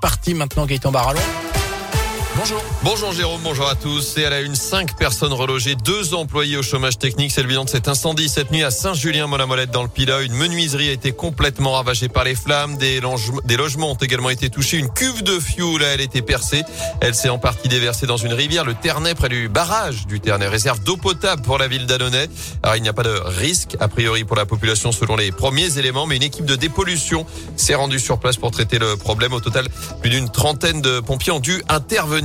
parti maintenant, Gaëtan Barallon. Bonjour. Bonjour Jérôme, bonjour à tous. Et à la une, cinq personnes relogées, deux employés au chômage technique. C'est le bilan de cet incendie cette nuit à Saint-Julien-Molamolette dans le Pila. Une menuiserie a été complètement ravagée par les flammes. Des, logements ont également été touchés. Une cuve de fioul, elle a été percée. Elle s'est en partie déversée dans une rivière, le Ternay, près du barrage du Ternay. Réserve d'eau potable pour la ville d'Annonay. Alors il n'y a pas de risque, a priori, pour la population selon les premiers éléments, mais une équipe de dépollution s'est rendue sur place pour traiter le problème. Au total, plus d'une trentaine de pompiers ont dû intervenir.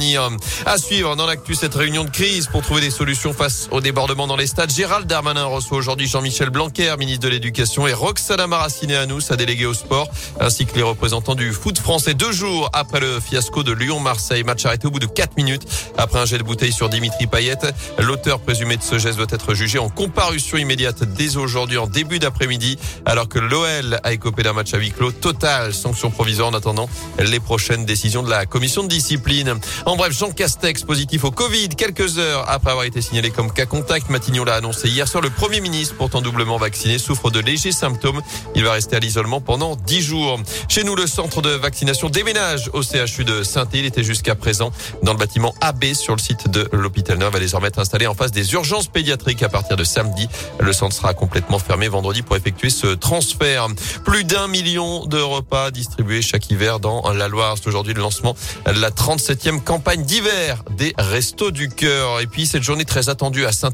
À suivre dans l'actu cette réunion de crise pour trouver des solutions face au débordement dans les stades. Gérald Darmanin reçoit aujourd'hui Jean-Michel Blanquer, ministre de l'Éducation, et Roxana Maracineanu, sa déléguée au sport, ainsi que les représentants du foot français. Deux jours après le fiasco de Lyon-Marseille, match arrêté au bout de quatre minutes après un jet de bouteille sur Dimitri Payet. L'auteur présumé de ce geste doit être jugé en comparution immédiate dès aujourd'hui en début d'après-midi, alors que l'OL a écopé d'un match à huis clos. Total sanction provisoire en attendant les prochaines décisions de la commission de discipline. En bref, Jean Castex positif au Covid quelques heures après avoir été signalé comme cas contact. Matignon l'a annoncé hier soir. Le Premier ministre, pourtant doublement vacciné, souffre de légers symptômes. Il va rester à l'isolement pendant 10 jours. Chez nous, le centre de vaccination déménage au CHU de saint Il était jusqu'à présent dans le bâtiment AB sur le site de l'hôpital Neuf. Va désormais être installé en face des urgences pédiatriques à partir de samedi. Le centre sera complètement fermé vendredi pour effectuer ce transfert. Plus d'un million de repas distribués chaque hiver dans la Loire. C'est aujourd'hui le lancement de la 37e campagne campagne d'hiver des Restos du Cœur. Et puis cette journée très attendue à saint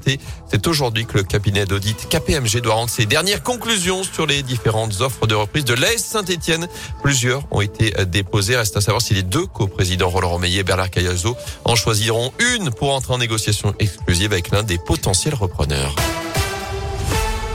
c'est aujourd'hui que le cabinet d'audit KPMG doit rendre ses dernières conclusions sur les différentes offres de reprise de l'AS Saint-Etienne. Plusieurs ont été déposées. Reste à savoir si les deux coprésidents Roland Romeillet et Bernard Cayazo en choisiront une pour entrer en négociation exclusive avec l'un des potentiels repreneurs.